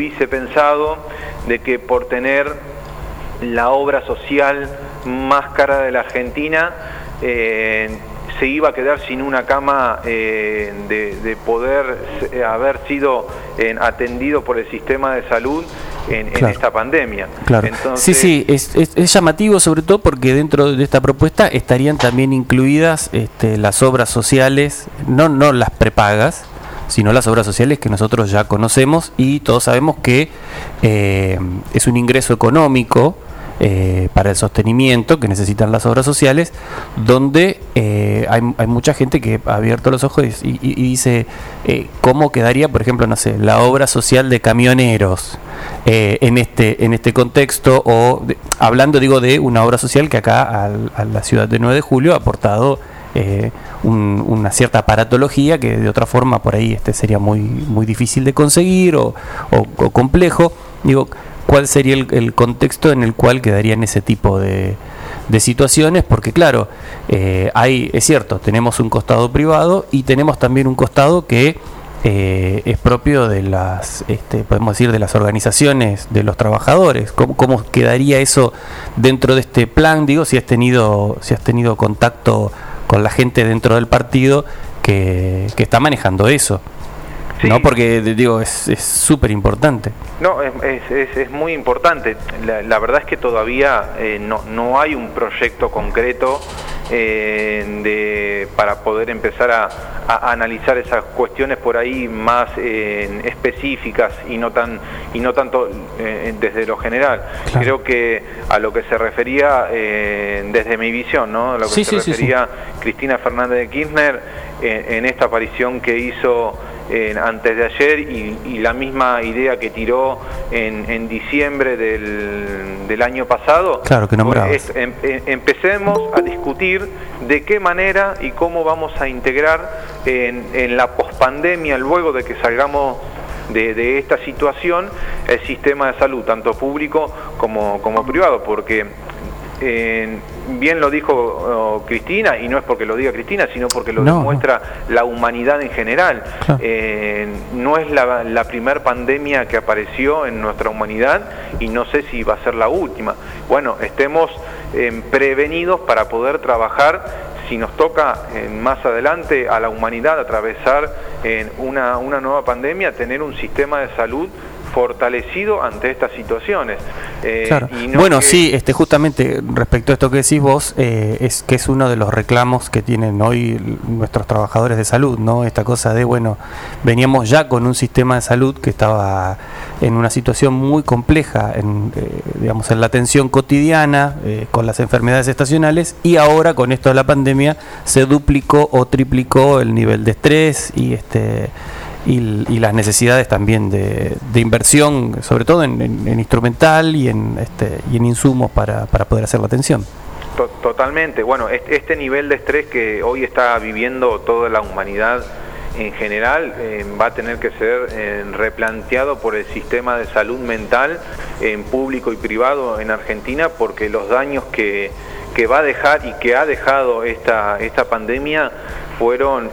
hubiese pensado de que por tener la obra social más cara de la Argentina, eh, se iba a quedar sin una cama eh, de, poder haber sido atendido por el sistema de salud en, esta pandemia. Claro. sí, sí, es, llamativo sobre todo porque dentro de esta propuesta estarían también incluidas este, las obras sociales, no, no las prepagas, sino las obras sociales que nosotros ya conocemos y todos sabemos que eh, es un ingreso económico eh, para el sostenimiento que necesitan las obras sociales, donde eh, hay, mucha gente que ha abierto los ojos y, dice cómo quedaría, por ejemplo, no sé, la obra social de camioneros en este en este contexto o hablando digo de una obra social que acá a la ciudad de 9 de julio ha aportado eh, una cierta aparatología que de otra forma por ahí este sería muy, muy difícil de conseguir o, complejo. Digo, ¿cuál sería el, contexto en el cual quedarían ese tipo de, situaciones? Porque claro, eh, hay, es cierto, tenemos un costado privado y tenemos también un costado que eh, es propio de las, este, podemos decir, de las organizaciones de los trabajadores. ¿Cómo, ¿Cómo, quedaría eso dentro de este plan? Digo, si has tenido, si has tenido contacto con la gente dentro del partido que, está manejando eso. ¿no? Porque, digo, es súper importante. No, es, es, es, muy importante. La, verdad es que todavía eh, no, no hay un proyecto concreto eh, de, para poder empezar a, analizar esas cuestiones por ahí más eh, específicas y no, tan, y no tanto desde lo general. Creo que a lo que se refería desde mi visión, ¿no? a lo que se refería Cristina Fernández de Kirchner en esta aparición que hizo antes de ayer y, la misma idea que tiró en, diciembre del, año pasado. Claro, que es, em, em, empecemos a discutir de qué manera y cómo vamos a integrar en, la pospandemia, luego de que salgamos de, esta situación, el sistema de salud, tanto público como, como privado, porque bien lo dijo oh, Cristina, y no es porque lo diga Cristina, sino porque lo demuestra la humanidad en general. Eh, no es la, la primer pandemia que apareció en nuestra humanidad y no sé si va a ser la última. Bueno, estemos eh, prevenidos para poder trabajar si nos toca más adelante a la humanidad atravesar en una, una nueva pandemia, tener un sistema de salud fortalecido ante estas situaciones. Eh, bueno, sí, este, justamente respecto a esto que decís vos, eh, es que es uno de los reclamos que tienen hoy nuestros trabajadores de salud, ¿no? Esta cosa de, bueno, veníamos ya con un sistema de salud que estaba en una situación muy compleja, en, eh, digamos, en la atención cotidiana, con las enfermedades estacionales, y ahora con esto de la pandemia se duplicó o triplicó el nivel de estrés y este y, las necesidades también de, inversión, sobre todo en, instrumental y en, este, y en insumos para, para poder hacer la atención. Totalmente. Bueno, este nivel de estrés que hoy está viviendo toda la humanidad en general eh, va a tener que ser eh, replanteado por el sistema de salud mental en público y privado en Argentina porque los daños que, que va a dejar y que ha dejado esta, esta pandemia fueron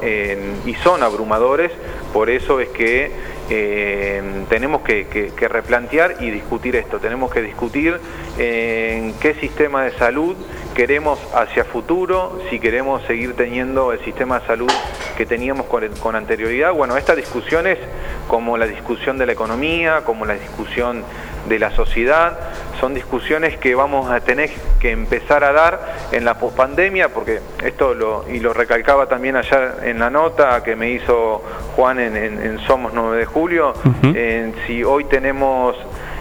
y son abrumadores, por eso es que eh, tenemos que, replantear y discutir esto, tenemos que discutir en qué sistema de salud queremos hacia futuro, si queremos seguir teniendo el sistema de salud que teníamos con, anterioridad. Bueno, estas discusiones, como la discusión de la economía, como la discusión de la sociedad, son discusiones que vamos a tener que empezar a dar en la pospandemia, porque esto lo, y lo recalcaba también allá en la nota que me hizo Juan en, Somos 9 de Julio, si hoy tenemos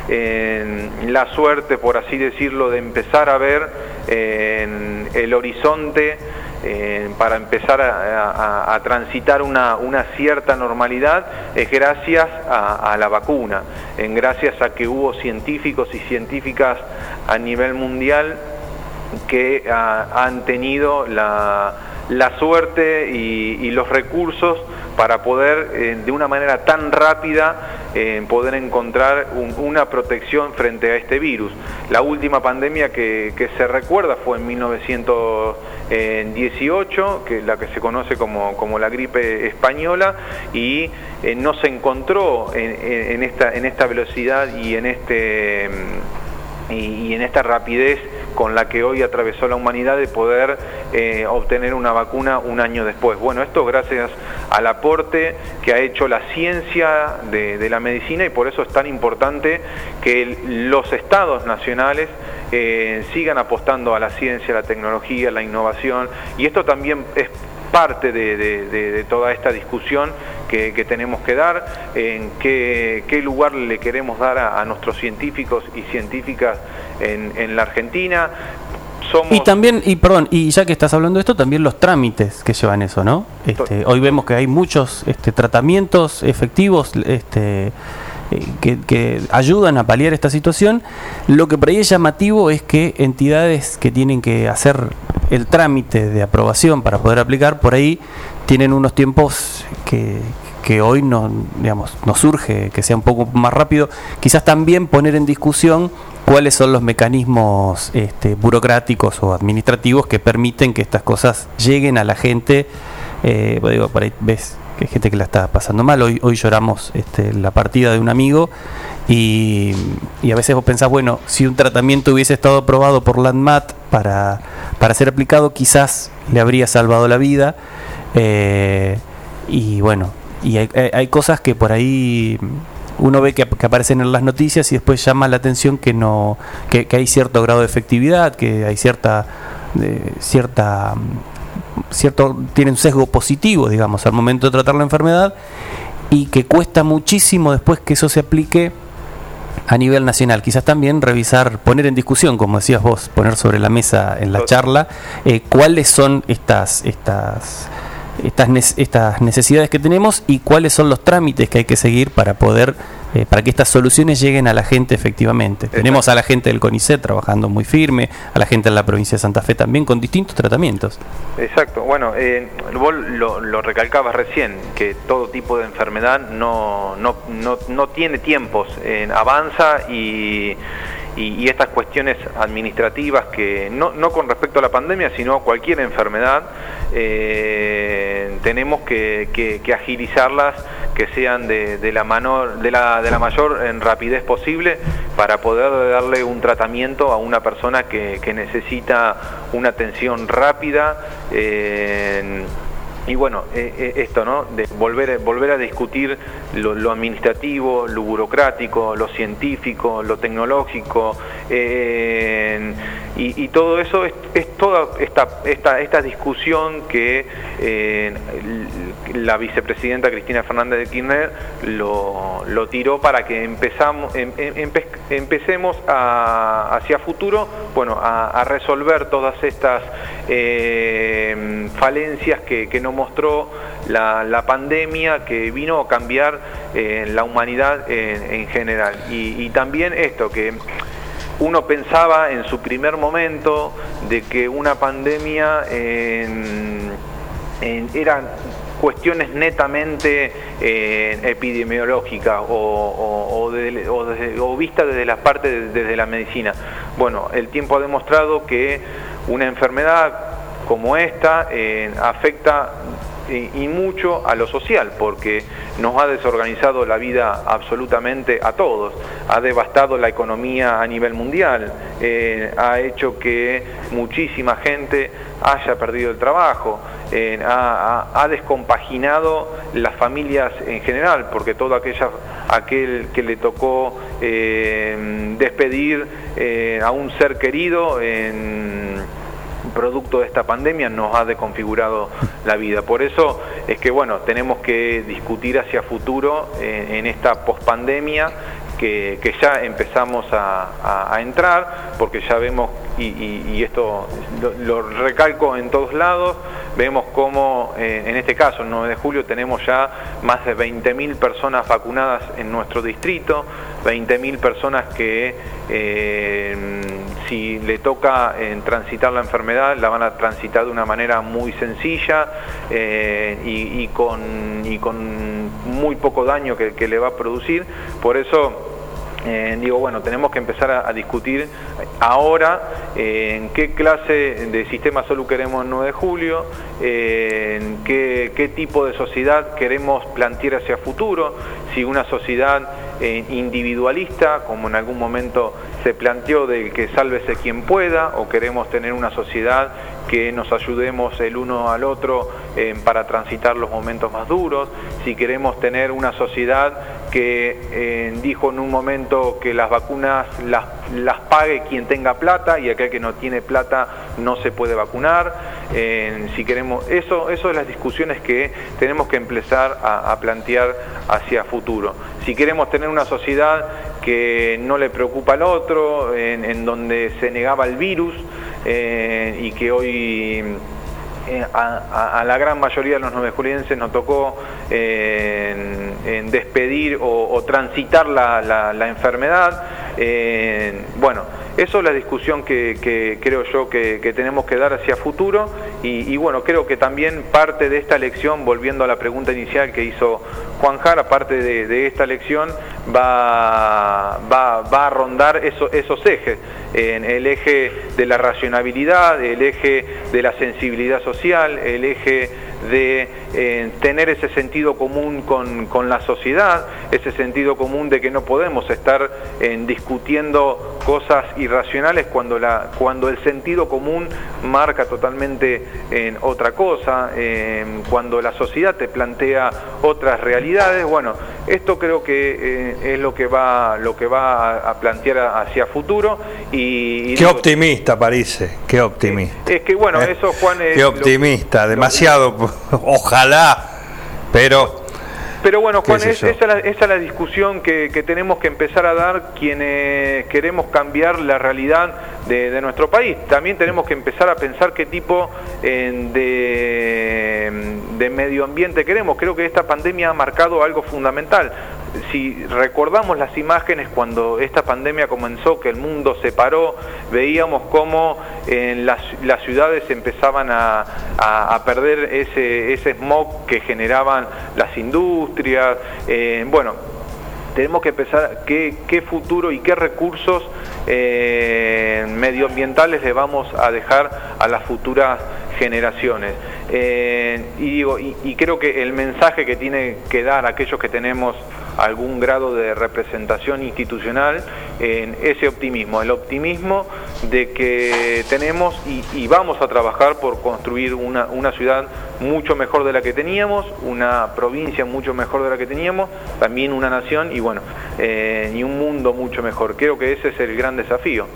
la suerte, por así decirlo, de empezar a ver en el horizonte para empezar a, transitar una, cierta normalidad es gracias a, la vacuna, en gracias a que hubo científicos y científicas a nivel mundial que han tenido la, suerte y, los recursos para poder eh, de una manera tan rápida eh, poder encontrar una protección frente a este virus. La última pandemia que, que se recuerda fue en 1900 en 18, que la que se conoce como, como la gripe española, y eh, no se encontró en, esta, en esta velocidad y en, este, y en esta rapidez con la que hoy atravesó la humanidad de poder eh, obtener una vacuna un año después. Bueno, esto gracias al aporte que ha hecho la ciencia de, la medicina y por eso es tan importante que los estados nacionales eh, sigan apostando a la ciencia, la tecnología, la innovación y esto también es parte de, toda esta discusión que, tenemos que dar, en qué, lugar le queremos dar a, nuestros científicos y científicas en, la Argentina. Y también, y perdón, y ya que estás hablando de esto, también los trámites que llevan eso, ¿no? Este, hoy vemos que hay muchos este, tratamientos efectivos este, eh, que, ayudan a paliar esta situación. Lo que por ahí es llamativo es que entidades que tienen que hacer el trámite de aprobación para poder aplicar, por ahí tienen unos tiempos que, que hoy no, digamos, nos surge que sea un poco más rápido. Quizás también poner en discusión cuáles son los mecanismos este, burocráticos o administrativos que permiten que estas cosas lleguen a la gente. Eh, pues por ahí ves que hay gente que la está pasando mal. Hoy, hoy lloramos este, la partida de un amigo y, a veces vos pensás, bueno, si un tratamiento hubiese estado aprobado por Landmat para, para ser aplicado, quizás le habría salvado la vida. Eh, y bueno, y hay, cosas que por ahí uno ve que, aparecen en las noticias y después llama la atención que no que, hay cierto grado de efectividad, que hay cierta cierta cierto tiene un sesgo positivo, digamos, al momento de tratar la enfermedad y que cuesta muchísimo después que eso se aplique a nivel nacional. Quizás también revisar, poner en discusión, como decías vos, poner sobre la mesa en la charla, eh, cuáles son estas, estas estas, estas necesidades que tenemos y cuáles son los trámites que hay que seguir para poder eh, para que estas soluciones lleguen a la gente efectivamente. Tenemos a la gente del CONICET trabajando muy firme, a la gente en la provincia de Santa Fe también con distintos tratamientos. Exacto, bueno, eh, vos lo, recalcabas recién, que todo tipo de enfermedad no, no, no, no tiene tiempos, avanza y y, estas cuestiones administrativas que no, no, con respecto a la pandemia, sino a cualquier enfermedad, eh, tenemos que, que, agilizarlas, que sean de, la, menor, de, la, de la mayor en rapidez posible para poder darle un tratamiento a una persona que, que necesita una atención rápida. Eh, y bueno, eh, eh, esto, ¿no? De volver, volver a discutir lo, administrativo, lo burocrático, lo científico, lo tecnológico, eh, y, todo eso es, toda esta, esta, esta, discusión que la vicepresidenta Cristina Fernández de Kirchner lo, tiró para que empezamos, em, em, empecemos a, hacia futuro, bueno, a, resolver todas estas falencias que, que no mostró la, pandemia que vino a cambiar eh, la humanidad en, general. Y, también esto, que uno pensaba en su primer momento de que una pandemia eran cuestiones netamente eh, epidemiológicas o, vistas desde las partes desde la medicina. Bueno, el tiempo ha demostrado que una enfermedad como esta eh, afecta eh, y mucho a lo social, porque nos ha desorganizado la vida absolutamente a todos, ha devastado la economía a nivel mundial, eh, ha hecho que muchísima gente haya perdido el trabajo, ha, descompaginado las familias en general, porque todo aquella, aquel que le tocó despedir a un ser querido en producto de esta pandemia nos ha deconfigurado la vida. Por eso es que bueno, tenemos que discutir hacia futuro eh, en esta pospandemia que, que ya empezamos a, entrar, porque ya vemos, y, esto lo, recalco en todos lados, vemos cómo eh, en este caso, el 9 de julio, tenemos ya más de 20.000 personas vacunadas en nuestro distrito, 20.000 personas que eh, si le toca en transitar la enfermedad, la van a transitar de una manera muy sencilla eh, y, con, muy poco daño que, le va a producir. Por eso eh, digo, bueno, tenemos que empezar a, discutir ahora eh, en qué clase de sistema salud queremos el 9 de julio, eh, en qué, tipo de sociedad queremos plantear hacia futuro, si una sociedad individualista, como en algún momento se planteó de que sálvese quien pueda, o queremos tener una sociedad que nos ayudemos el uno al otro para transitar los momentos más duros, si queremos tener una sociedad que eh, dijo en un momento que las vacunas las, las, pague quien tenga plata y aquel que no tiene plata no se puede vacunar. Eh, si queremos eso, eso es las discusiones que tenemos que empezar a, plantear hacia futuro. Si queremos tener una sociedad que no le preocupa al otro, en, donde se negaba el virus eh, y que hoy eh, a, la gran mayoría de los julienses nos tocó eh, en, despedir o, transitar la, enfermedad. Bueno, eso es la discusión que, creo yo que, tenemos que dar hacia futuro y, bueno, creo que también parte de esta lección, volviendo a la pregunta inicial que hizo Juan Jara, parte de, esta lección va, va, a rondar esos ejes, en el eje de la racionalidad, el eje de la sensibilidad social, el eje de eh, tener ese sentido común con, la sociedad, ese sentido común de que no podemos estar eh, discutiendo cosas irracionales cuando, la, cuando el sentido común marca totalmente en otra cosa, cuando la sociedad te plantea otras realidades. Bueno, esto creo que eh, es lo que va, lo que va a, plantear hacia futuro. Y, qué optimista parece, qué optimista. Es, que bueno, eso Juan es... Qué optimista, demasiado ojalá, pero... Pero bueno, Juan, esa, es la, discusión que, tenemos que empezar a dar quienes queremos cambiar la realidad de, nuestro país. También tenemos que empezar a pensar qué tipo de, de medio ambiente queremos. Creo que esta pandemia ha marcado algo fundamental si recordamos las imágenes cuando esta pandemia comenzó, que el mundo se paró, veíamos cómo en las, ciudades empezaban a, perder ese, ese, smog que generaban las industrias. Eh, bueno, tenemos que pensar qué, qué, futuro y qué recursos eh, medioambientales le vamos a dejar a las futuras generaciones. Eh, y, digo, y, creo que el mensaje que tiene que dar aquellos que tenemos algún grado de representación institucional en ese optimismo, el optimismo de que tenemos y, vamos a trabajar por construir una, ciudad mucho mejor de la que teníamos, una provincia mucho mejor de la que teníamos, también una nación y bueno, eh, y un mundo mucho mejor. Creo que ese es el gran desafío.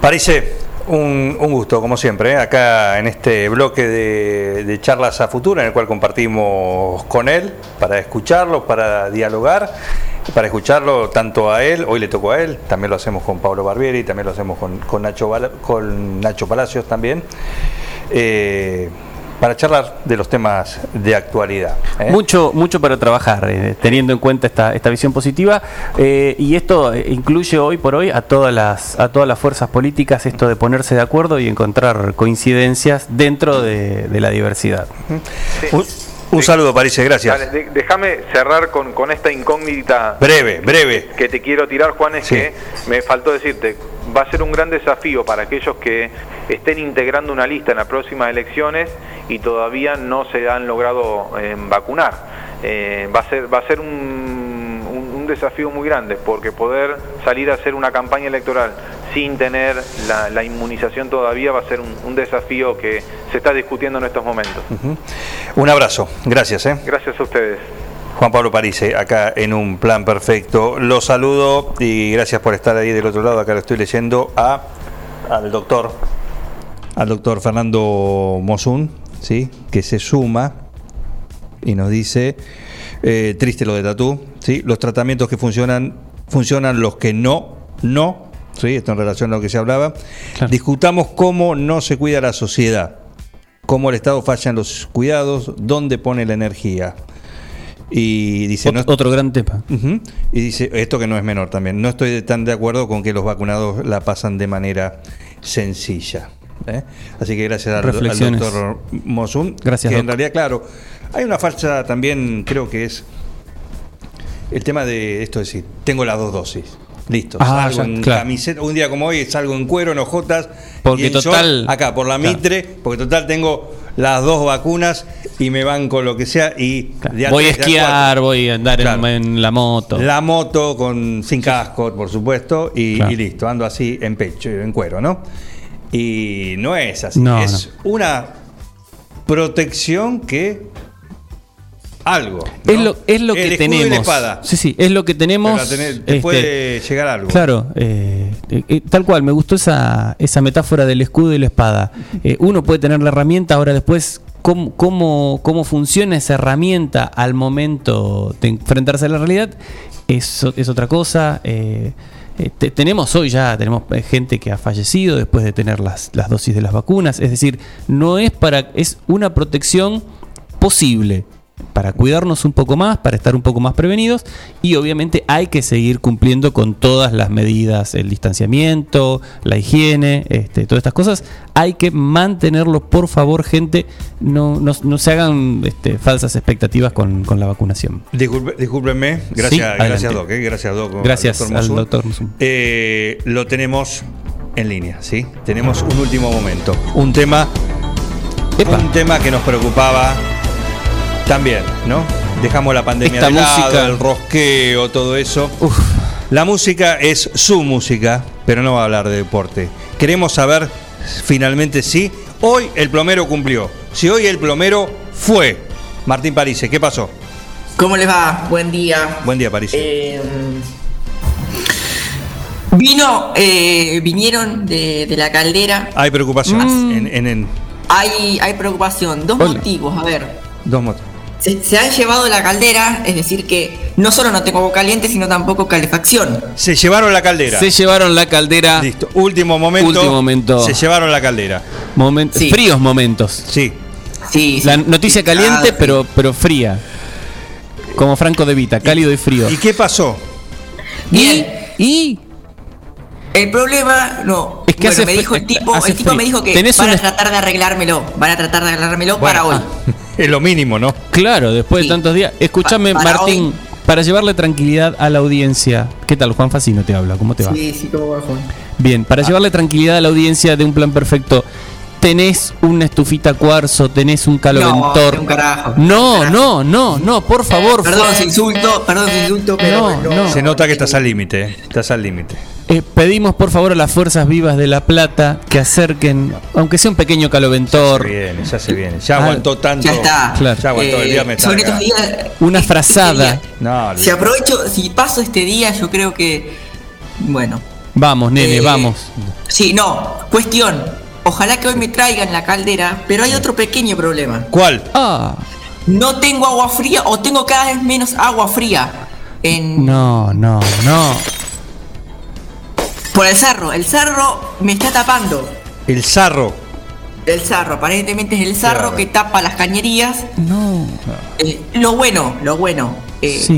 Parece un, gusto, como siempre, ¿eh? acá en este bloque de, charlas a futuro, en el cual compartimos con él para escucharlo, para dialogar, para escucharlo tanto a él, hoy le tocó a él, también lo hacemos con Pablo Barbieri, también lo hacemos con, Nacho, con Nacho Palacios también. Eh, para charlar de los temas de actualidad. ¿eh? Mucho, mucho para trabajar, eh, teniendo en cuenta esta, esta visión positiva. Eh, y esto incluye hoy por hoy a todas las, a todas las fuerzas políticas, esto de ponerse de acuerdo y encontrar coincidencias dentro de, la diversidad. Un, saludo, París, gracias. Déjame cerrar con, con, esta incógnita. Breve, breve. Que te quiero tirar, Juan, es que me faltó decirte, va a ser un gran desafío para aquellos que estén integrando una lista en las próximas elecciones y todavía no se han logrado eh, vacunar. Eh, va a ser, va a ser un, un, desafío muy grande porque poder salir a hacer una campaña electoral sin tener la, inmunización todavía va a ser un, desafío que se está discutiendo en estos momentos. Un abrazo, gracias. ¿eh? Gracias a ustedes. Juan Pablo Parise, acá en un plan perfecto. Los saludo y gracias por estar ahí del otro lado. Acá lo estoy leyendo a, al doctor, al doctor Fernando Mosun, ¿sí? que se suma y nos dice, eh, triste lo de Tatú, ¿sí? los tratamientos que funcionan, funcionan los que no, no, ¿sí? esto en relación a lo que se hablaba. Discutamos cómo no se cuida la sociedad, cómo el Estado falla en los cuidados, dónde pone la energía. Y dice, otro, gran tema. Y dice, esto que no es menor también, no estoy tan de acuerdo con que los vacunados la pasan de manera sencilla. ¿Eh? Así que gracias al, doctor Mosun. Gracias. Que en realidad, claro, hay una falsa también, creo que es el tema de esto es decir, tengo las dos dosis. Listo, Ah, salgo ya, en claro. camiseta, un día como hoy salgo en cuero, en ojotas, Porque y en short, total- acá por la claro. mitre, porque total tengo las dos vacunas y me van con lo que sea y de voy a esquiar, voy a andar en- Claro. en, la moto. La moto con sin casco, por supuesto, y, Claro. y listo, ando así en pecho, en cuero, ¿no? Y no es así, No, es una protección que algo. Es lo, es lo El que y tenemos. la espada. Sí, sí, es lo que tenemos. Tenés- te este, puede llegar algo. Claro, eh, eh, eh, tal cual, me gustó esa, esa metáfora del escudo y la espada. Eh, uno puede tener la herramienta, ahora después, ¿cómo, cómo, cómo funciona esa herramienta al momento de enfrentarse a la realidad? Es, es otra cosa. Eh, te- tenemos hoy ya, tenemos eh, gente que ha fallecido después de tener las, las dosis de las vacunas. Es decir, no es para, es una protección posible para cuidarnos un poco más, para estar un poco más prevenidos y obviamente hay que seguir cumpliendo con todas las medidas, el distanciamiento, la higiene, este, todas estas cosas. Hay que mantenerlo, por favor, gente, no, no, no se hagan este, falsas expectativas con, con la vacunación. Disculpe- discúlpenme, Sí, gracias, gracias Doc, eh, gracias Doc. al Gracias doctor al doctor. Eh, lo tenemos en línea, ¿sí? Tenemos un último momento, un tema, Epa. un tema que nos preocupaba también, ¿no? Dejamos la pandemia Esta de lado, música- el rosqueo, todo eso. Uf. La música es su música, pero no va a hablar de deporte. Queremos saber finalmente si hoy el plomero cumplió, si hoy el plomero fue. Martín Parise, ¿qué pasó? ¿Cómo les va? Buen día. Buen día, Parise. Eh, vino, eh, vinieron de, de la caldera. Hay preocupación Mm. en, en- en Hay, hay preocupación. Dos Hola. motivos. A ver. dos motos. Se, se han llevado la caldera, es decir que no solo no tengo agua caliente, sino tampoco calefacción. Se llevaron la caldera. Se llevaron la caldera, Listo. Último momento. Último momento. Se llevaron la caldera. momen- Sí. fríos momentos. Sí. Sí, sí. La noticia caliente, pero, pero fría. Como Franco de Vita, cálido y frío. ¿Y qué pasó? Bien. Y El problema, no. Es que bueno, hace me dijo el tipo, el tipo me dijo que van una- a tratar de arreglármelo. Van a tratar de arreglármelo para hoy. Bueno, Es lo mínimo, ¿no? Claro, después Sí. de tantos días. Escúchame, Pa- Martín, hoy. para llevarle tranquilidad a la audiencia. ¿Qué tal? Juan Facino te habla, ¿cómo te va? Sí, sí, cómo va, Juan. Bien, para llevarle tranquilidad a la audiencia de un plan perfecto. ¿Tenés una estufita cuarzo? ¿Tenés un caloventor? No, un carajo. no, Un no, no, no, por favor. Perdón si insulto, perdón si insulto, pero No, no. Se nota que estás al límite. eh. Estás al límite. Eh, pedimos por favor a las fuerzas vivas de La Plata que acerquen, aunque sea un pequeño Se caloventor, viene, ya se viene. Ya Ah, aguantó tanto. Ya está. Claro. Ya aguantó el Eh, viernes. sobre está estos acá. días. una este frazada. día, No, Si aprovecho, si paso este día, yo creo que. Bueno. Vamos, nene, Eh, vamos. Sí, no. Cuestión. Ojalá que hoy me traigan la caldera, pero hay otro pequeño problema. ¿Cuál? Ah, No tengo agua fría o tengo cada vez menos agua fría. En, no, no, no. Por el cerro. El cerro me está tapando. El zarro. El cerro, aparentemente es el cerro Claro. que tapa las cañerías. No. Eh, lo bueno, lo bueno. eh, Sí.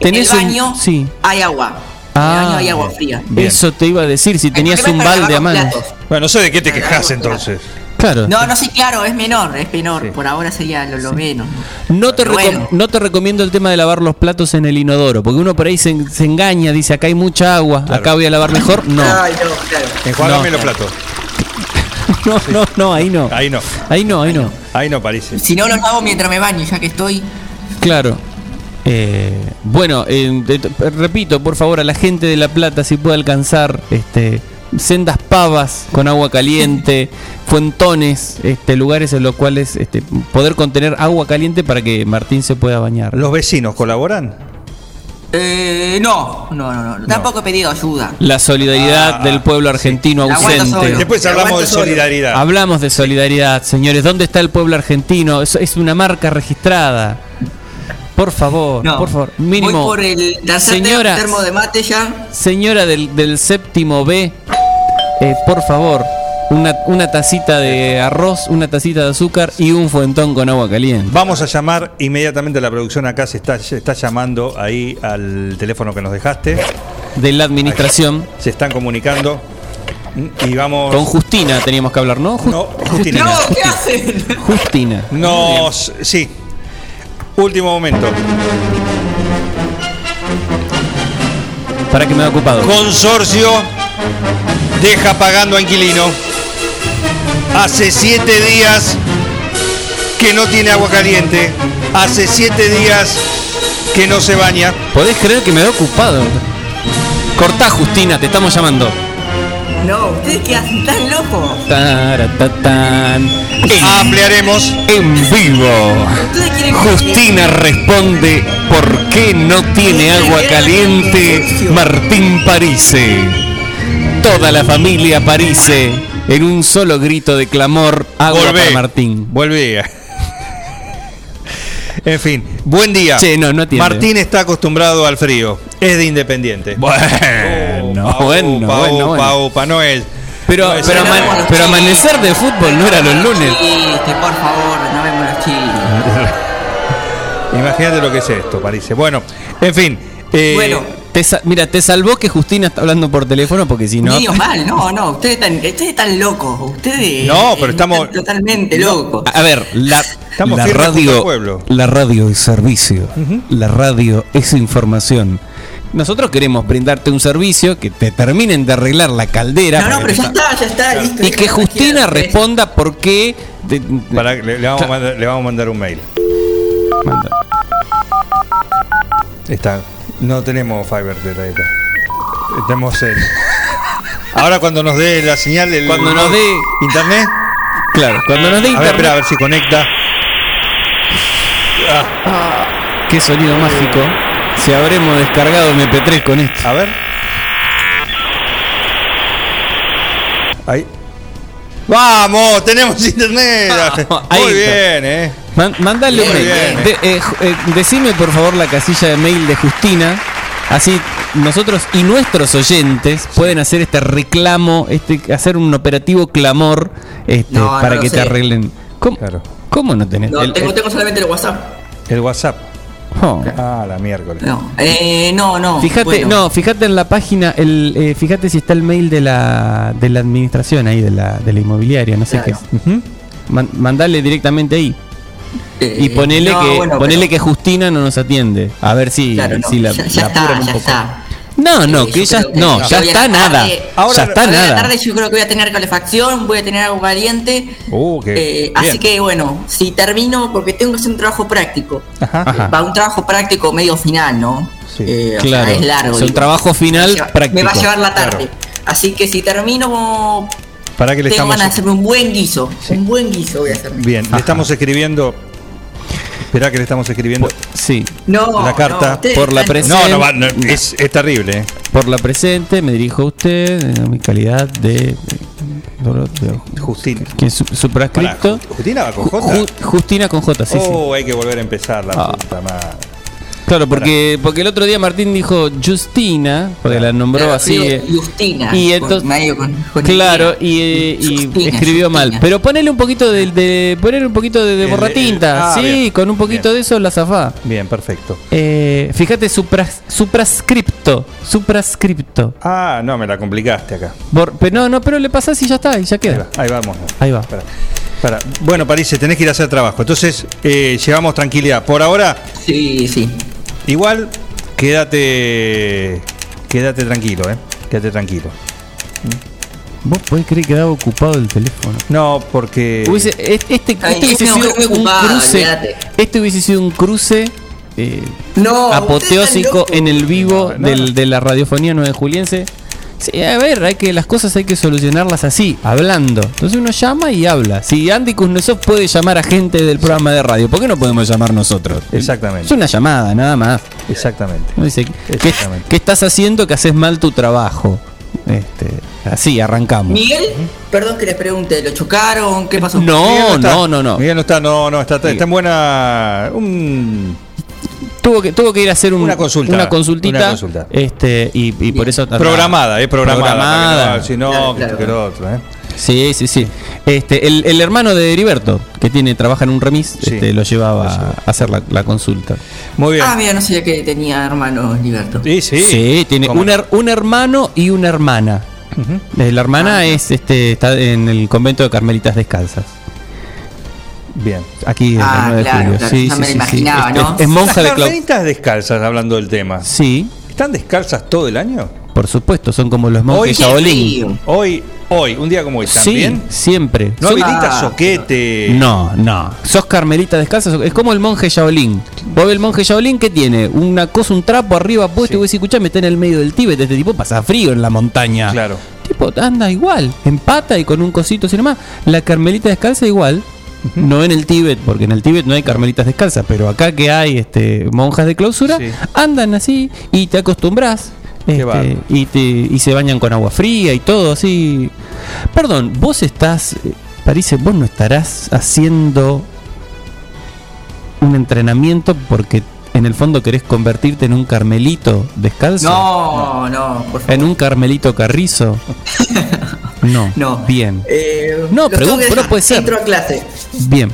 En Tenés el un- baño sí. hay agua. En Ah, el baño hay agua fría. Bien. Eso te iba a decir, si tenías El un balde a mano. platos. Bueno, no sé de qué te quejas entonces. Claro. No, no, sí, claro, es menor, es menor. Sí. Por ahora sería lo, lo menos. No te, bueno. no te recomiendo el tema de lavar los platos en el inodoro, porque uno por ahí se, se engaña, dice acá hay mucha agua, Claro. acá voy a lavar mejor. No, Ay, no, claro. Enjuágame No. los platos. no, no, no, ahí no. Ahí no. Ahí no, ahí no. Ahí no parece. Si no los hago mientras me baño, ya que estoy. Claro. Eh, bueno, eh, repito, por favor, a la gente de La Plata, si puede alcanzar este, sendas pavas con agua caliente, fuentones, este, lugares en los cuales este, poder contener agua caliente para que Martín se pueda bañar. ¿Los vecinos colaboran? Eh, no, no, no, no. Tampoco he pedido ayuda. La solidaridad Ah, del pueblo argentino ausente. Después hablamos de solidaridad. Hablamos de solidaridad, señores. ¿Dónde está el pueblo argentino? Es, es una marca registrada. Por favor, No. por favor. Mínimo. Voy por el tercer Señora, termo de mate ya. señora del, del séptimo B, eh, por favor, una, una tacita de arroz, una tacita de azúcar y un fuentón con agua caliente. Vamos a llamar inmediatamente a la producción acá, se está, se está llamando ahí al teléfono que nos dejaste, De la administración. se están comunicando y vamos... Con Justina teníamos que hablar, ¿no? No, Justina. No, ¿qué hacen? Justina. Nos... Sí. Último momento. Para que me ha ocupado. Consorcio deja pagando a inquilino. Hace siete días que no tiene agua caliente. Hace siete días que no se baña. ¿Podés creer que me ha ocupado? Cortá, Justina, te estamos llamando. No, ustedes que hacen tan locos. Taratatán. En, Ampliaremos. en vivo. Justina responde ¿Por qué no tiene agua caliente Martín Parise? Toda la familia Parise en un solo grito de clamor agua Volvé. para Martín. Volvé. En fin, buen día. Che, no, no. Martín está acostumbrado al frío. Es de Independiente. Bueno, bueno, upa, bueno, upa, bueno. upa, no es. Pero, no es- pero, ama- pero amanecer de fútbol no era los lunes. Chistes, por favor, no vemos los chistes. Imagínate lo que es esto, parece. Bueno, en fin. Eh, Bueno, Te mira, te salvó que Justina está hablando por teléfono porque si no. medio mal, no, no, ustedes están, ustedes están locos, ustedes. No, pero estamos- están totalmente locos. A ver, la, Estamos radio, pueblo. la radio es servicio, la radio es información. Nosotros queremos brindarte un servicio que te terminen de arreglar la caldera No, no, pero ya está, ya está, listo. y que Justina responda por qué. de- para- le, le vamos a mandar, le vamos a mandar un mail. Manda. Está. No tenemos fiber de la Tenemos el. Ahora cuando nos dé la señal el Cuando nos dé- internet. Claro, cuando nos dé A ver, internet- espera, a ver si conecta. qué sonido mágico. Si habremos descargado MP3 con esto. A ver. Ahí. ¡Vamos! ¡Tenemos internet! Ahí Muy está. bien, ¿eh? Man- mandale un mail. De- eh, eh, decime por favor la casilla de mail de Justina. Así nosotros y nuestros oyentes pueden hacer este reclamo, este hacer un operativo clamor este, No, para que te sé. arreglen. ¿Cómo, Claro. ¿Cómo no tenés? No, El- tengo, el- tengo solamente el WhatsApp. El WhatsApp. oh. Ah, la miércoles. No, eh, no, no. Fíjate, bueno. no, fíjate en la página, el, eh, fíjate si está el mail de la, de la administración ahí, de la, de la inmobiliaria, no sé Claro. qué es. Man- mandale directamente ahí. Eh, Y ponele no, que bueno, ponele pero- que Justina no nos atiende. A ver si, Claro, no, si la, ya, ya la está, apuran un ya poco. está. No, no, Eh, que ya que no, ya está nada. Ahora- ya está nada. tarde yo creo que voy a tener calefacción, voy a tener agua caliente. Uh, qué Eh, así que bueno, si termino, porque tengo que hacer un trabajo práctico. Ajá. Ajá. Va un trabajo práctico medio final, ¿no? Sí. Eh, o Claro, sea, es largo. es un digo. trabajo final Me va a llevar- práctico. Me va a llevar la tarde. Claro. Así que si termino, Para que le tengo estamos. ganas de hacerme un buen guiso. Un buen guiso voy a hacerme. Bien, le estamos escribiendo. Espera que le estamos escribiendo. Sí, No, La carta no, por la presa- No, no, va, no, es, es terrible. ¿eh? por la presente me dirijo a usted en mi calidad de, Justina. que es suprascripto. ¿Justina va con J? Ju- Justina con J, sí, sí. oh, hay que volver a empezar la Ah. puta madre. Claro, porque porque el otro día Martín dijo Justina, porque la nombró Claro, así. eh, Justina. y con- entonces- medio con- con Claro, Y. y, eh, y Justina, escribió mal. Pero ponele un poquito de, de ponele un poquito de, de El- borratinta. el- ah, sí, bien, con un poquito bien. de eso la zafá. Bien, perfecto. Eh, fíjate, supras- suprascripto. Suprascripto. Ah, no, me la complicaste acá. Bor- pero no, no, pero le pasás y ya está, y ya Ahí, queda. va, ahí vamos. Ahí va. Espera, espera. Bueno, París, tenés que ir a hacer trabajo. Entonces, eh, llevamos tranquilidad. Por ahora, Sí, sí. Igual, quédate. Quédate tranquilo, ¿eh? Quédate tranquilo. Vos podés creer que quedaba ocupado el teléfono. No, porque. Hubiese- es- este, Ay, este hubiese no, sido un ocupado, cruce. Este hubiese sido un cruce eh, No, apoteósico en el vivo No, no, del- no. de la radiofonía nueve juliense. Sí, a ver, hay que las cosas hay que solucionarlas así, hablando. Entonces uno llama y habla. Si Andy Kuznetsov puede llamar a gente del programa de radio, ¿por qué no podemos llamar nosotros? Exactamente. Es una llamada, nada más. Exactamente. Uno dice, ¿qué, Exactamente. qué estás haciendo que haces mal tu trabajo? Este, así arrancamos. Miguel, perdón que les pregunte, ¿lo chocaron? ¿Qué pasó? No, está. no, no, no. Miguel no está, no, no, está, está en buena. Un, Tuvo que, tuvo que ir a hacer un- Una consulta, una consultita. una consulta. Este, y, y por eso. programada, eh, programada. Programada. para que no- Si no, Claro, que claro. esto que lo otro, eh. Sí, sí, sí. Este, el, el hermano de Heriberto, que tiene, trabaja en un remis, Sí. este, lo llevaba a hacer la, la consulta. Muy bien. Ah, mira, no sabía que tenía hermanos Liberto. Sí, sí. tiene ¿Cómo un, her- un hermano y una hermana. Eh, La hermana Ah. es este, está en el convento de Carmelitas Descalzas. Bien. Aquí en Ah, el 9 de claro, julio. claro, Sí, sí, me sí, lo sí. imaginaba, Es- ¿no? es, es monja de Las carmelitas descalzas, hablando del tema. Sí. ¿Están descalzas todo el año? Por supuesto, son como los Hoy- monjes Shaolin. Hoy, hoy, un día como hoy, Sí, ¿también? siempre. ¿No Son- habilita Ah, soquete? No, no. Sos carmelita descalza, es como el monje Shaolin. Vos ves el monje Shaolin que tiene una cosa, un trapo arriba puesto Sí. y vos decís, escuchame, está en el medio del Tíbet, este tipo pasa frío en la montaña. Claro. Tipo, anda igual, en pata y con un cosito así nomás. La carmelita descalza igual. No en el Tíbet, porque en el Tíbet no hay carmelitas descalzas, pero acá que hay este, monjas de clausura, Sí. andan así y te acostumbras. Bárbaro. y, te, y se bañan con agua fría y todo así. Perdón, vos estás, eh, Parece, vos no estarás haciendo un entrenamiento porque en el fondo querés convertirte en un carmelito descalzo. No, no, por favor. En un carmelito carrizo. No. No. Bien. Eh, No, los pregun- tengo que pero puede ser. Entro a clase. Bien.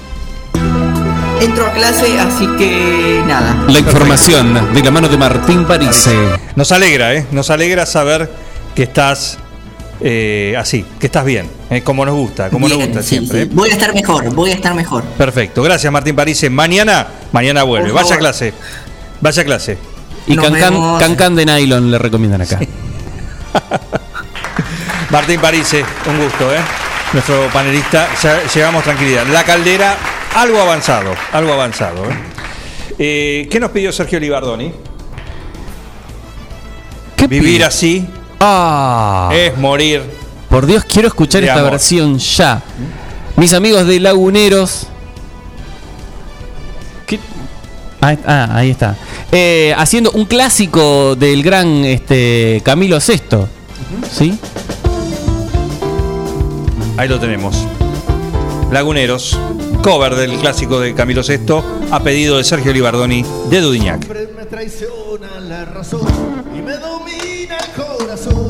Entro a clase, así que nada. La información de la mano de Martín Parise. Nos alegra, ¿eh? Nos alegra saber que estás eh, así, que estás bien, ¿eh? como nos gusta, como nos gusta sí, siempre. sí. ¿eh? Voy a estar mejor, voy a estar mejor. Perfecto, gracias Martín Parise. Mañana, mañana vuelve. Vaya clase. Vaya clase. Y vemos. Cancan de nylon le recomiendan acá. Martín Parise, un gusto, ¿eh? Nuestro panelista, ya llegamos tranquilidad. La caldera, algo avanzado, algo avanzado. ¿eh? Eh, ¿Qué nos pidió Sergio Libardoni? ¿Qué Vivir pide? así Ah. es morir. Por Dios, quiero escuchar De esta amor. versión ya. Mis amigos de Laguneros. ¿Qué? Ah, ah, ahí está. Eh, haciendo un clásico del gran este, Camilo VI. ¿Sí? Ahí lo tenemos. Laguneros, cover del clásico de Camilo VI, a pedido de Sergio Libardoni de Dudiñac. Siempre me traiciona la razón y me domina corazón.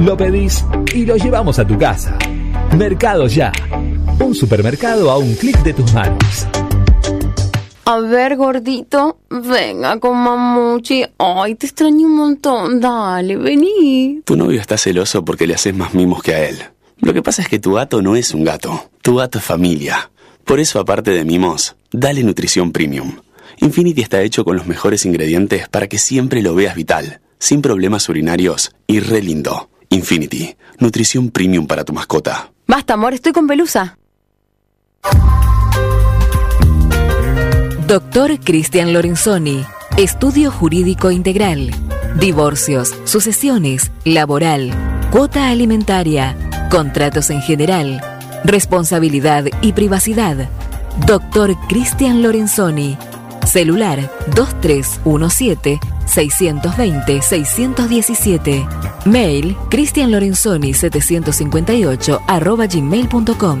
Lo pedís y lo llevamos a tu casa. Mercado Ya. Un supermercado a un clic de tus manos. A ver, gordito, venga con mamuchi. Ay, te extraño un montón. Dale, vení. Tu novio está celoso porque le haces más mimos que a él. Lo que pasa es que tu gato no es un gato. Tu gato es familia. Por eso, aparte de mimos, dale nutrición premium. Infinity está hecho con los mejores ingredientes para que siempre lo veas vital, sin problemas urinarios y re lindo. Infinity, nutrición premium para tu mascota. Basta, amor, estoy con pelusa. Doctor Cristian Lorenzoni, Estudio Jurídico Integral, Divorcios, Sucesiones, Laboral, Cuota Alimentaria, Contratos en General, Responsabilidad y Privacidad. Doctor Cristian Lorenzoni, Celular 2317-620-617. Mail cristianlorenzoni758 arroba gmail.com.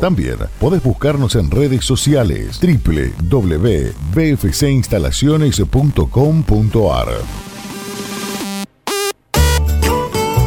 También podés buscarnos en redes sociales www.bfcinstalaciones.com.ar.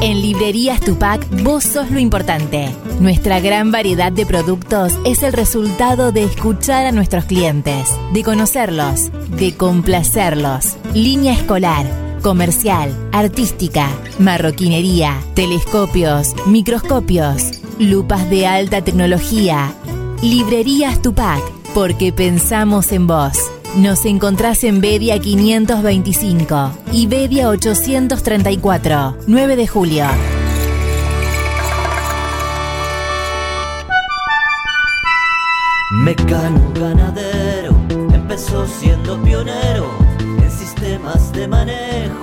En Librerías Tupac, vos sos lo importante. Nuestra gran variedad de productos es el resultado de escuchar a nuestros clientes, de conocerlos, de complacerlos. Línea escolar, comercial, artística, marroquinería, telescopios, microscopios, lupas de alta tecnología. Librerías Tupac, porque pensamos en vos. Nos encontrás en Bedia 525 y Bedia 834, 9 de julio. Mecano ganadero empezó siendo pionero en sistemas de manejo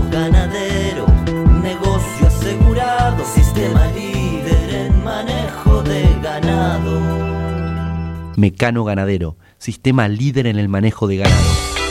Mecano Ganadero, sistema líder en el manejo de ganado.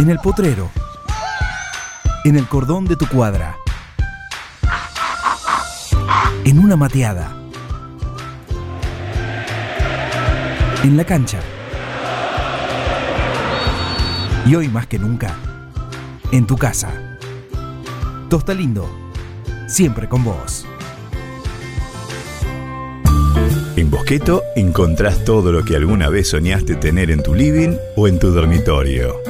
En el potrero. En el cordón de tu cuadra. En una mateada. En la cancha. Y hoy más que nunca, en tu casa. Tosta Lindo, siempre con vos. En Bosqueto encontrás todo lo que alguna vez soñaste tener en tu living o en tu dormitorio.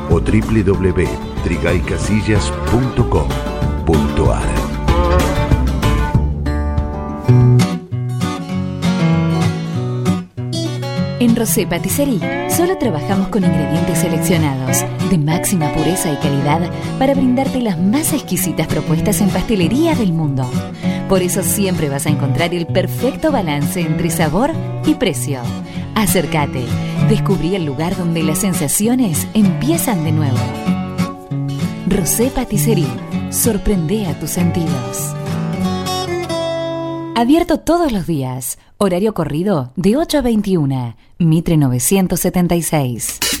o www.trigaycasillas.com.ar En Rosé Patisserie solo trabajamos con ingredientes seleccionados de máxima pureza y calidad para brindarte las más exquisitas propuestas en pastelería del mundo. Por eso siempre vas a encontrar el perfecto balance entre sabor y precio. Acércate, descubrí el lugar donde las sensaciones empiezan de nuevo. Rosé Patisserie, sorprende a tus sentidos. Abierto todos los días. Horario corrido de 8 a 21. Mitre 976.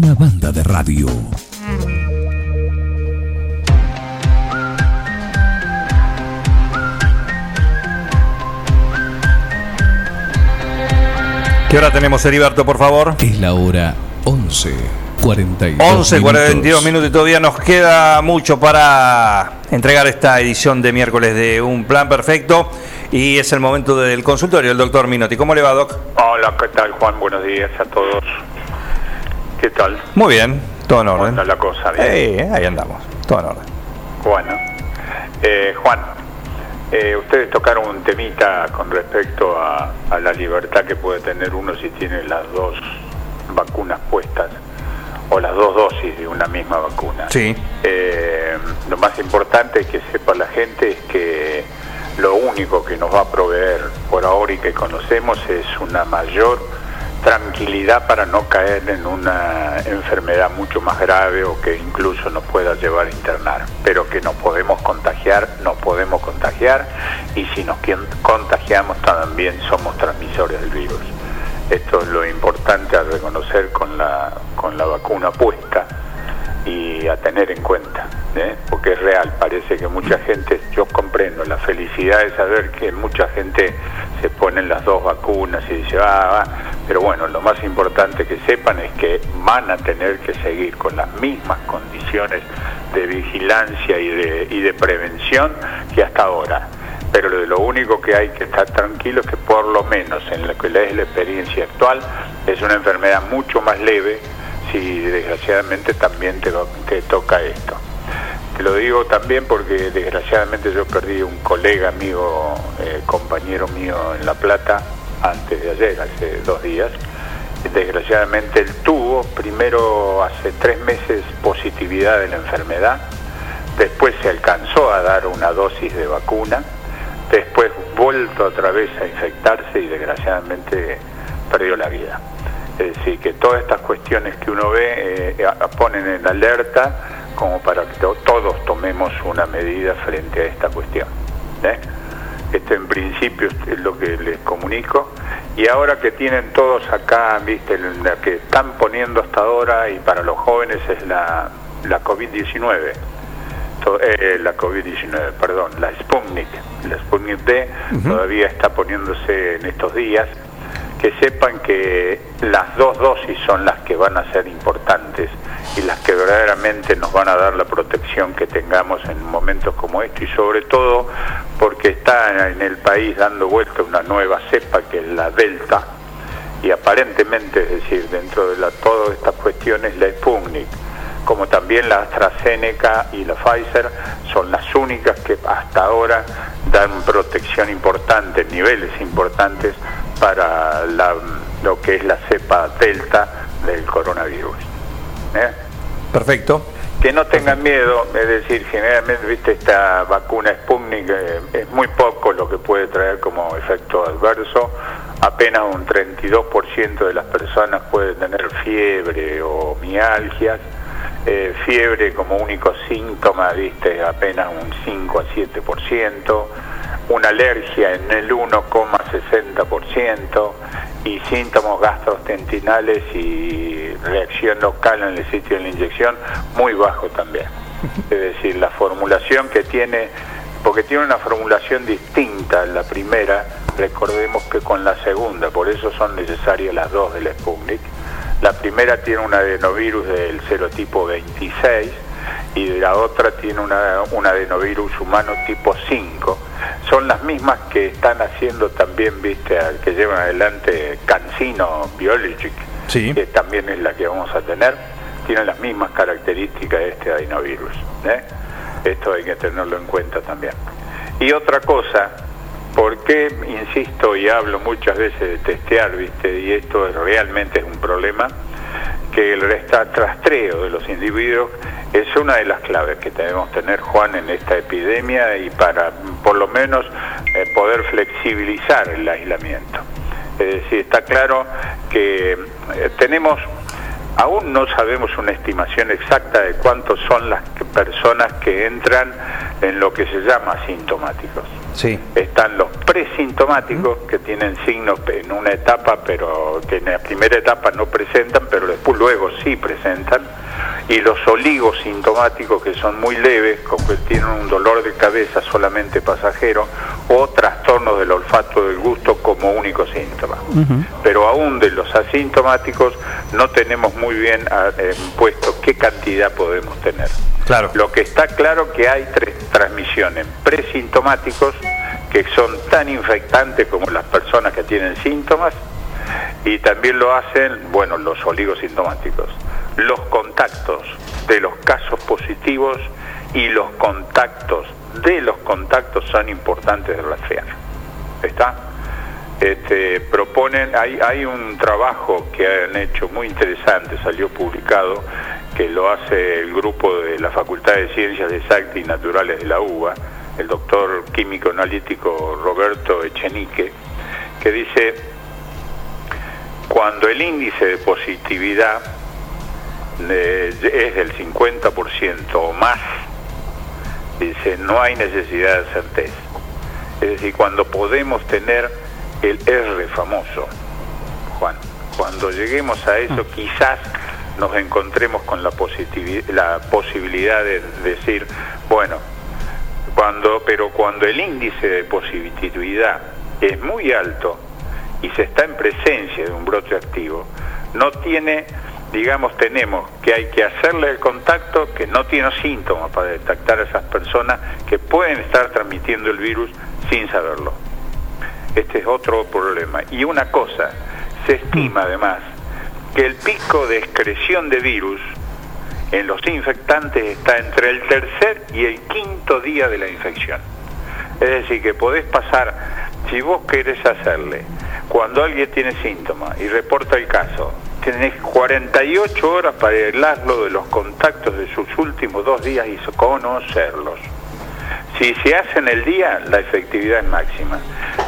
Una banda de radio. ¿Qué hora tenemos, Heriberto, por favor? Es la hora 11. 42 11, 42 minutos y todavía nos queda mucho para entregar esta edición de miércoles de Un Plan Perfecto y es el momento del consultorio, el doctor Minotti. ¿Cómo le va, Doc? Hola, ¿qué tal, Juan? Buenos días a todos. ¿Qué tal? Muy bien, todo en ¿Cómo orden. la cosa? Bien. Eh, ahí andamos, todo en orden. Bueno, eh, Juan, eh, ustedes tocaron un temita con respecto a, a la libertad que puede tener uno si tiene las dos vacunas puestas o las dos dosis de una misma vacuna. Sí. Eh, lo más importante que sepa la gente es que lo único que nos va a proveer por ahora y que conocemos es una mayor tranquilidad para no caer en una enfermedad mucho más grave o que incluso nos pueda llevar a internar. Pero que nos podemos contagiar, nos podemos contagiar y si nos contagiamos también somos transmisores del virus. Esto es lo importante a reconocer con la, con la vacuna puesta y a tener en cuenta, ¿eh? porque es real, parece que mucha gente, yo comprendo la felicidad de saber que mucha gente se ponen las dos vacunas y dice, ah, ah", pero bueno, lo más importante que sepan es que van a tener que seguir con las mismas condiciones de vigilancia y de, y de prevención que hasta ahora. Pero lo, único que hay que estar tranquilo es que por lo menos en lo que es la experiencia actual es una enfermedad mucho más leve si desgraciadamente también te, te toca esto. Te lo digo también porque desgraciadamente yo perdí un colega amigo, eh, compañero mío en La Plata antes de ayer, hace dos días. Desgraciadamente él tuvo primero hace tres meses positividad de la enfermedad, después se alcanzó a dar una dosis de vacuna, después vuelto otra vez a infectarse y desgraciadamente perdió la vida. Es decir, que todas estas cuestiones que uno ve eh, ponen en alerta como para que to- todos tomemos una medida frente a esta cuestión. ¿eh? Esto en principio es lo que les comunico. Y ahora que tienen todos acá, viste, la que están poniendo hasta ahora y para los jóvenes es la, la COVID-19. To- eh, la COVID-19, perdón, la Sputnik. La Sputnik D todavía está poniéndose en estos días. Que sepan que las dos dosis son las que van a ser importantes y las que verdaderamente nos van a dar la protección que tengamos en momentos como este. Y sobre todo porque está en el país dando vuelta una nueva cepa que es la Delta. Y aparentemente, es decir, dentro de la, todas estas cuestiones, la Sputnik, como también la AstraZeneca y la Pfizer, son las únicas que hasta ahora dan protección importante, niveles importantes para la- lo que es la cepa Delta del coronavirus. ¿eh? Perfecto. Que no tengan miedo, es decir, generalmente, viste, esta vacuna Sputnik eh, es muy poco lo que puede traer como efecto adverso. Apenas un 32% de las personas pueden tener fiebre o mialgias. Eh, fiebre como único síntoma, viste, apenas un 5 a 7%. Una alergia en el 1,60% y síntomas gastrointestinales y reacción local en el sitio de la inyección muy bajo también. Es decir, la formulación que tiene, porque tiene una formulación distinta la primera, recordemos que con la segunda, por eso son necesarias las dos del Sputnik. La primera tiene un adenovirus del serotipo 26 y la otra tiene una, un adenovirus humano tipo 5. Son las mismas que están haciendo también, viste, al que llevan adelante Cancino Biologic, que también es la que vamos a tener. Tiene las mismas características de este adenovirus. ¿eh? Esto hay que tenerlo en cuenta también. Y otra cosa, ¿por qué insisto y hablo muchas veces de testear, viste? Y esto es, realmente es un problema, que el rastreo de los individuos es una de las claves que debemos tener, Juan, en esta epidemia y para por lo menos eh, poder flexibilizar el aislamiento. Es decir, está claro que eh, tenemos Aún no sabemos una estimación exacta de cuántos son las personas que entran en lo que se llama asintomáticos. Sí. Están los presintomáticos que tienen signos en una etapa, pero que en la primera etapa no presentan, pero después luego sí presentan. Y los oligosintomáticos que son muy leves, como que tienen un dolor de cabeza solamente pasajero, o trastornos del olfato del gusto como único síntoma pero aún de los asintomáticos no tenemos muy bien ah, eh, puesto qué cantidad podemos tener. Claro. Lo que está claro que hay tres transmisiones, presintomáticos, que son tan infectantes como las personas que tienen síntomas, y también lo hacen, bueno, los oligosintomáticos. Los contactos de los casos positivos y los contactos de los contactos son importantes de rastrear. ¿Está? Este, proponen, hay, hay un trabajo que han hecho muy interesante, salió publicado, que lo hace el grupo de la Facultad de Ciencias Exactas y Naturales de la UBA, el doctor químico analítico Roberto Echenique, que dice, cuando el índice de positividad eh, es del 50% o más, dice, no hay necesidad de hacer test. Es decir, cuando podemos tener el R famoso, Juan, cuando lleguemos a eso quizás nos encontremos con la, la posibilidad de decir, bueno, cuando, pero cuando el índice de positividad es muy alto y se está en presencia de un brote activo, no tiene, digamos, tenemos que hay que hacerle el contacto que no tiene síntomas para detectar a esas personas que pueden estar transmitiendo el virus sin saberlo. Este es otro problema. Y una cosa, se estima además que el pico de excreción de virus en los infectantes está entre el tercer y el quinto día de la infección. Es decir, que podés pasar, si vos querés hacerle, cuando alguien tiene síntomas y reporta el caso, tenés 48 horas para aislarlo de los contactos de sus últimos dos días y conocerlos. Si se hace en el día, la efectividad es máxima.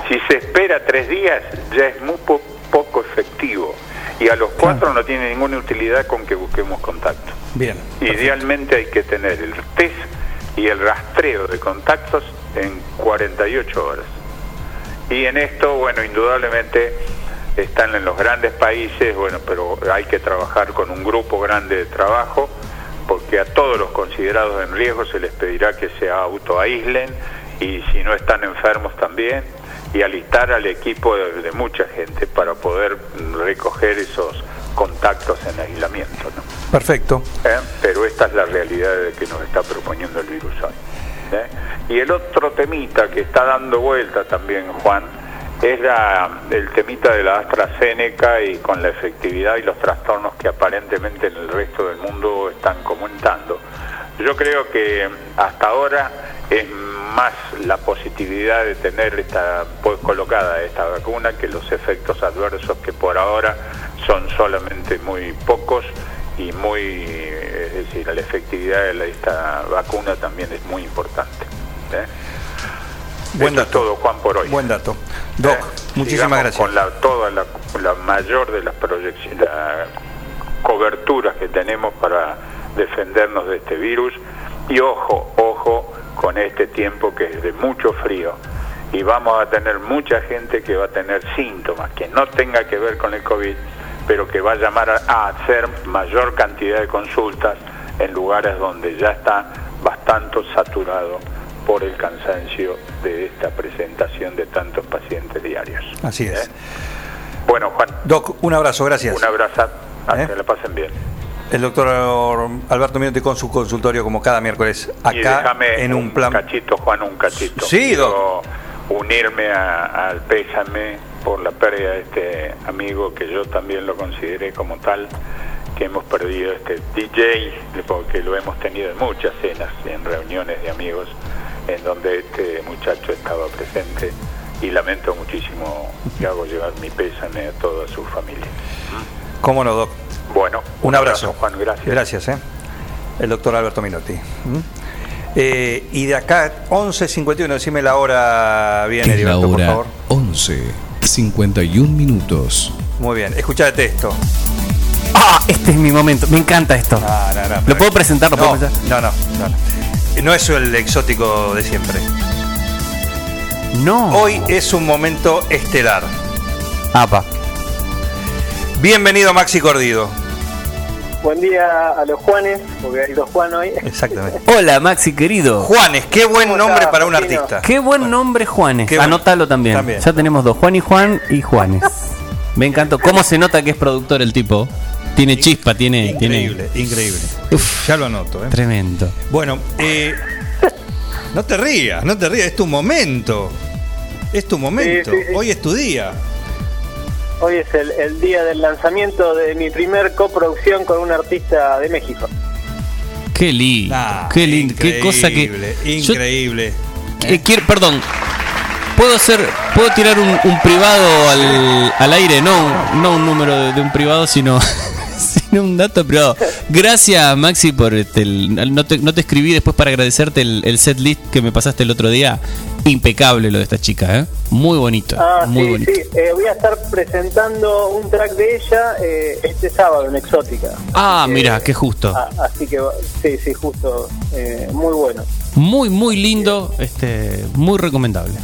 Si se espera tres días, ya es muy po- poco efectivo. Y a los cuatro no tiene ninguna utilidad con que busquemos contacto. Bien. Idealmente hay que tener el test y el rastreo de contactos en 48 horas. Y en esto, bueno, indudablemente están en los grandes países, bueno, pero hay que trabajar con un grupo grande de trabajo, porque a todos los considerados en riesgo se les pedirá que se autoaíslen y si no están enfermos también, y alistar al equipo de, de mucha gente para poder recoger esos contactos en aislamiento. ¿no? Perfecto. ¿Eh? Pero esta es la realidad de que nos está proponiendo el virus hoy. ¿eh? Y el otro temita que está dando vuelta también, Juan, es el temita de la AstraZeneca y con la efectividad y los trastornos que aparentemente en el resto del mundo están comentando. Yo creo que hasta ahora es más la positividad de tener esta pues, colocada esta vacuna que los efectos adversos que por ahora son solamente muy pocos y muy, eh, es decir, la efectividad de esta vacuna también es muy importante. ¿eh? Buen es todo, Juan, por hoy. Buen dato. Doc, muchísimas Sigamos gracias. Con la, toda la, la mayor de las proyecciones, la coberturas que tenemos para defendernos de este virus. Y ojo, ojo con este tiempo que es de mucho frío. Y vamos a tener mucha gente que va a tener síntomas que no tenga que ver con el COVID, pero que va a llamar a, a hacer mayor cantidad de consultas en lugares donde ya está bastante saturado por el cansancio de esta presentación de tantos pacientes diarios. Así es. ¿Eh? Bueno, Juan. Doc, un abrazo, gracias. Un abrazo, ¿Eh? que la pasen bien. El doctor Alberto Minotti con su consultorio como cada miércoles y acá déjame en un plan. cachito, Juan, un cachito. Sí, Quiero unirme a- al pésame por la pérdida de este amigo que yo también lo consideré como tal, que hemos perdido este DJ, porque lo hemos tenido en muchas cenas, en reuniones de amigos, en donde este muchacho estaba presente y lamento muchísimo y hago llegar mi pésame a toda su familia. ¿Cómo no, Doc? Bueno, Un abrazo. Juan, gracias. Gracias, ¿eh? El doctor Alberto Minotti. ¿Mm? Eh, y de acá, 11.51, decime la hora bien, Heriberto, por hora favor. 11, 51 minutos. Muy bien, escuchate esto. Ah, este es mi momento. Me encanta esto. No, no, no, ¿Lo puedo presentar? ¿Lo no, puedo presentar? no, no, no, no. No es el exótico de siempre. No. Hoy es un momento estelar. Apa. Bienvenido Maxi Cordido. Buen día a los Juanes, porque hay dos Juan hoy. Exactamente. Hola, Maxi, querido. Juanes, qué buen ¿Cómo nombre para un Martino? artista. Qué buen nombre, Juanes. Qué. Anótalo también. También. Ya tenemos dos, Juan y Juan y Juanes. Me encantó. ¿Cómo se nota que es productor el tipo? Tiene chispa, tiene. Increíble, increíble. Ya lo anoto. ¿eh? Tremendo. Bueno, eh, no te rías, no te rías, es tu momento. Es tu momento. Sí, sí, sí. Hoy es tu día. Hoy es el, el día del lanzamiento de mi primer coproducción con un artista de México. Qué lindo. qué lindo. Qué cosa que. Increíble, Yo- eh, quiero, perdón. ¿Puedo hacer, puedo tirar un, un privado al, al aire? No, un- no un número de, de un privado, sino, sino un dato privado. Gracias, Maxi, por este, el- no, te, no te escribí después para agradecerte el, el set list que me pasaste el otro día. Impecable lo de esta chica, ¿eh? Muy bonito. Ah, muy sí, bonito. sí. Eh, voy a estar presentando un track de ella eh, este sábado en Exótica. Ah, mira, qué justo. Ah, así que sí, sí, justo. eh, muy bueno. Muy, muy lindo, este, muy recomendable.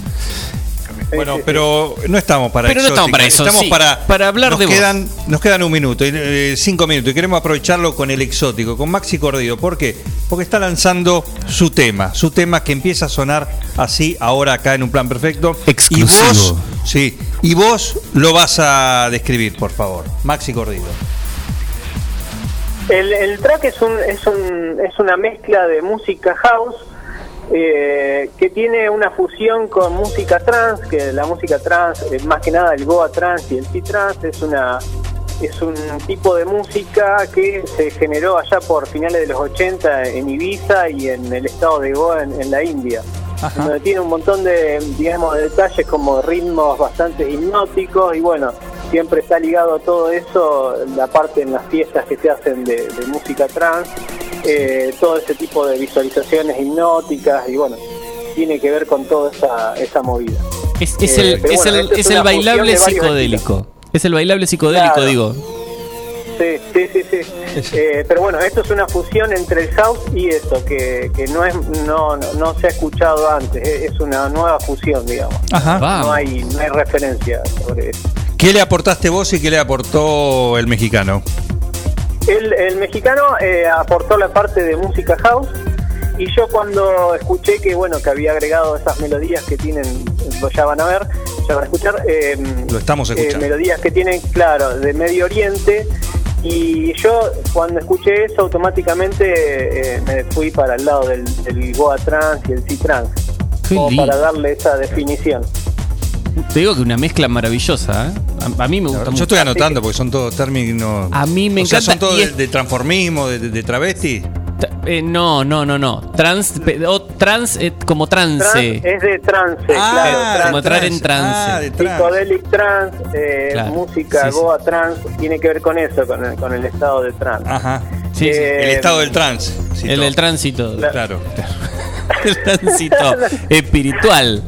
Bueno, pero no estamos para Pero no estamos para eso, Estamos sí, para, para hablar nos de vos. quedan, Nos quedan un minuto, y, eh, cinco minutos, y queremos aprovecharlo con el exótico, con Maxi Cordido. ¿Por qué? Porque está lanzando su tema, su tema que empieza a sonar así ahora acá en un plan perfecto. Exclusivo. Y vos, sí, y vos lo vas a describir, por favor. Maxi Cordido. El, el track es, un, es, un, es una mezcla de música house eh, que tiene una fusión con música trans, que la música trans, eh, más que nada el Goa trans y el C-trans, es una es un tipo de música que se generó allá por finales de los 80 en Ibiza y en el estado de Goa en, en la India. Donde tiene un montón de, digamos, de detalles como ritmos bastante hipnóticos y bueno, siempre está ligado a todo eso, la parte en las fiestas que se hacen de, de música trans, eh, todo ese tipo de visualizaciones hipnóticas y bueno, tiene que ver con toda esa, esa movida. Es, es Eh, el, es bueno, el, esto es es el bailable psicodélico. Es el bailable psicodélico, Claro. digo. Sí, sí, sí, sí. Eh, pero bueno, esto es una fusión entre el house y eso, que, que no es no, no, no se ha escuchado antes, es es una nueva fusión, digamos. Ajá. No hay, no hay referencia sobre eso. ¿Qué le aportaste vos y qué le aportó el mexicano? El, el mexicano eh, aportó la parte de música house y yo cuando escuché que bueno que había agregado esas melodías que tienen, lo ya van a ver, ya van a escuchar, eh, Lo estamos eh, escuchando. melodías que tienen, claro, de Medio Oriente. Y yo cuando escuché eso automáticamente eh, me fui para el lado del, del Goa Trans y el C-Trans, para darle esa definición. Te digo que una mezcla maravillosa, ¿eh? A, a mí me gusta Yo mucho. estoy anotando porque son todos términos. A mí me o sea, encanta son todos de, transformismo, de, de- de travesti. Eh, no, no, no, no. Trans, o trans eh, como trance. Trans es de trance, Ah, claro. como entrar en trance. Ah, de trance, eh, Claro. música Sí, sí. Goa trance, tiene que ver con eso, con el, con el estado de trance. Ajá. Sí, sí. Eh, El estado del trance. sí, el del tránsito. Claro. el tránsito espiritual.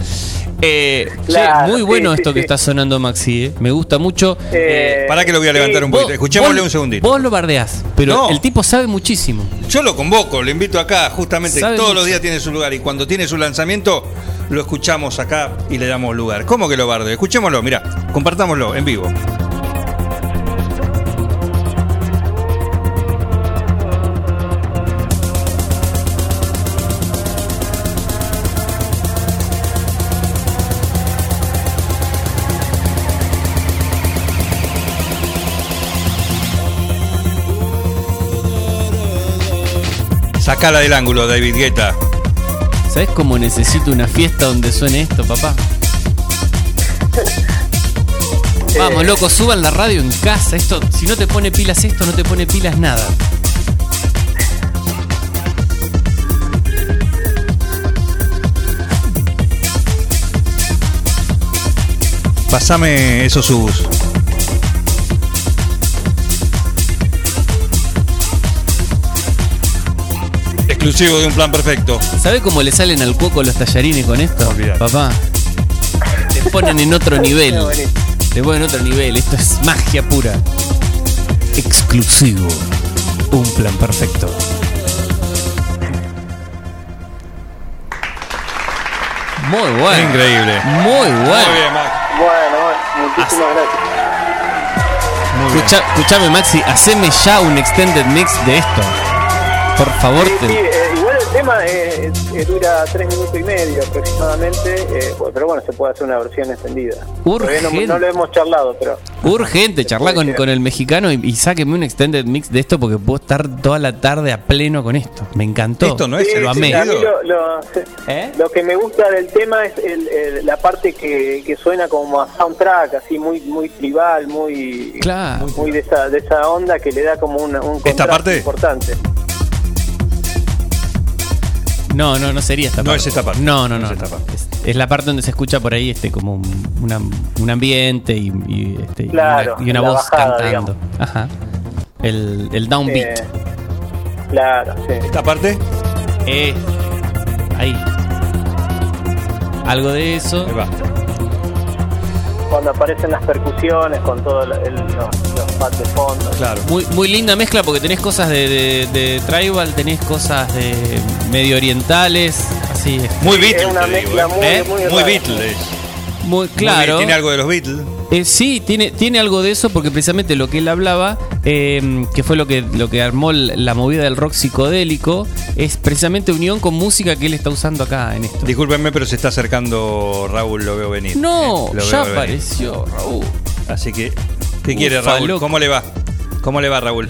Eh, che, muy bueno sí, esto que sí. está sonando Maxi, eh. me gusta mucho. Eh, Para que lo voy a levantar un poquito. Escuchémosle un segundito. Vos lo bardeás, pero No. el tipo sabe muchísimo. Yo lo convoco, lo invito acá, justamente Sabe todos mucho. los días tiene su lugar y cuando tiene su lanzamiento lo escuchamos acá y le damos lugar. ¿Cómo que lo barde? Escuchémoslo, mira, compartámoslo en vivo. Sacala del ángulo, David Guetta. ¿Sabes cómo necesito una fiesta donde suene esto, papá? Vamos, loco, suban la radio en casa. Esto, si no te pone pilas esto, no te pone pilas nada. Pasame esos subs. Exclusivo de un plan perfecto. ¿Sabe cómo le salen al cuoco los tallarines con esto? Papá. Te ponen en otro nivel. Te ponen en otro nivel. Esto es magia pura. Exclusivo. Un plan perfecto. Muy bueno. Increíble. Muy bueno. Muy bien, Max. Bueno, muchísimas gracias. Escucha- escuchame, Maxi, haceme ya un extended mix de esto. Por favor, Sí, te- sí, eh, tema eh, eh, dura tres minutos y medio aproximadamente, eh, pero bueno, se puede hacer una versión extendida. Todavía no, Urgente. no lo hemos charlado, pero urgente, charla con, con el mexicano y, y sáqueme un extended mix de esto porque puedo estar toda la tarde a pleno con esto. Me encantó. Esto no es Sí, el lo sí, a mí lo, lo- ¿Eh? lo que me gusta del tema es el- el- la parte que, que suena como a soundtrack, así muy muy tribal, muy Claro. muy de esa, de esa onda que le da como una- un ¿Esta contraste parte? importante. No, no, no sería esta No parte. es esta parte. No, no, no. No es esta parte. Es, es la parte donde se escucha por ahí este como un, una- un ambiente y, y, este, y una, y una la voz bajada, cantando. Ajá. El, el downbeat. Eh, claro, sí. ¿Esta parte? Eh, ahí. Algo de eso. Ahí va. Cuando aparecen las percusiones con los, los de fondo. Claro. Muy, muy linda mezcla porque tenés cosas de, de- de tribal, tenés cosas de medio orientales, así es. Muy Sí, Beatles, es una digo, ¿eh? muy- ¿Eh? muy Muy rara. Beatles. Muy claro. Muy- Tiene algo de los Beatles. Eh, sí, tiene, tiene algo de eso porque precisamente lo que él hablaba, eh, que fue lo que, lo que armó la movida del rock psicodélico, es precisamente unión con música que él está usando acá en esto. Discúlpenme, pero se está acercando Raúl, lo veo venir. No, Eh, lo ya veo venir. apareció Raúl. Así que, ¿qué quiere Ufa, Raúl? loco. ¿Cómo le va? ¿Cómo le va Raúl?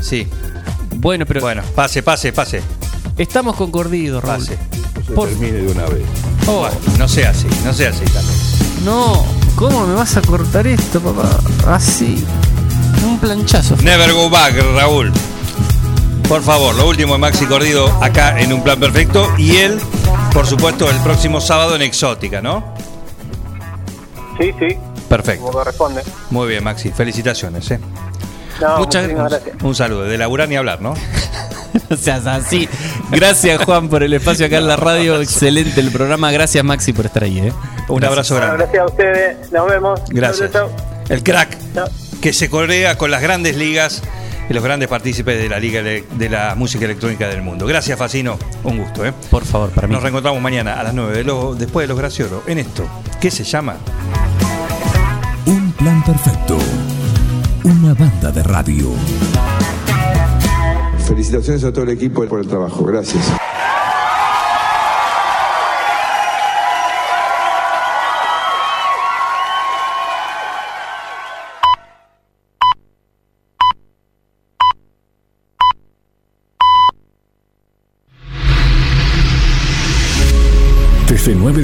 Sí. Bueno, pero Bueno, pase, pase, pase. estamos concordidos, Raúl. Pase. Por- Termine de una vez. Oh, Bueno, no sea así, no sea así también. no, ¿cómo me vas a cortar esto, papá? Así. Un planchazo. Never go back, Raúl. Por favor, lo último de Maxi Cordido acá en Un Plan Perfecto. Y él, por supuesto, el próximo sábado en Exótica, ¿no? Sí, sí, Perfecto. Como corresponde. Muy bien, Maxi. Felicitaciones. ¿eh? Muchas gracias. Un, saludo. De laburar ni hablar, ¿no? no seas así. Gracias, Juan, por el espacio acá en la radio. Excelente el programa. Gracias, Maxi, por estar ahí. ¿eh? Un abrazo grande. Bueno, gracias a ustedes. Nos vemos. Gracias. El crack que se corea con las grandes ligas y los grandes partícipes de la Liga de la Música Electrónica del Mundo. Gracias, Facino. Un gusto. ¿eh? Por favor, para mí. Nos reencontramos mañana a las 9, de lo, después de los graciosos, en esto, ¿qué se llama? plan perfecto. Una banda de radio. Felicitaciones a todo el equipo por el trabajo. Gracias. Desde de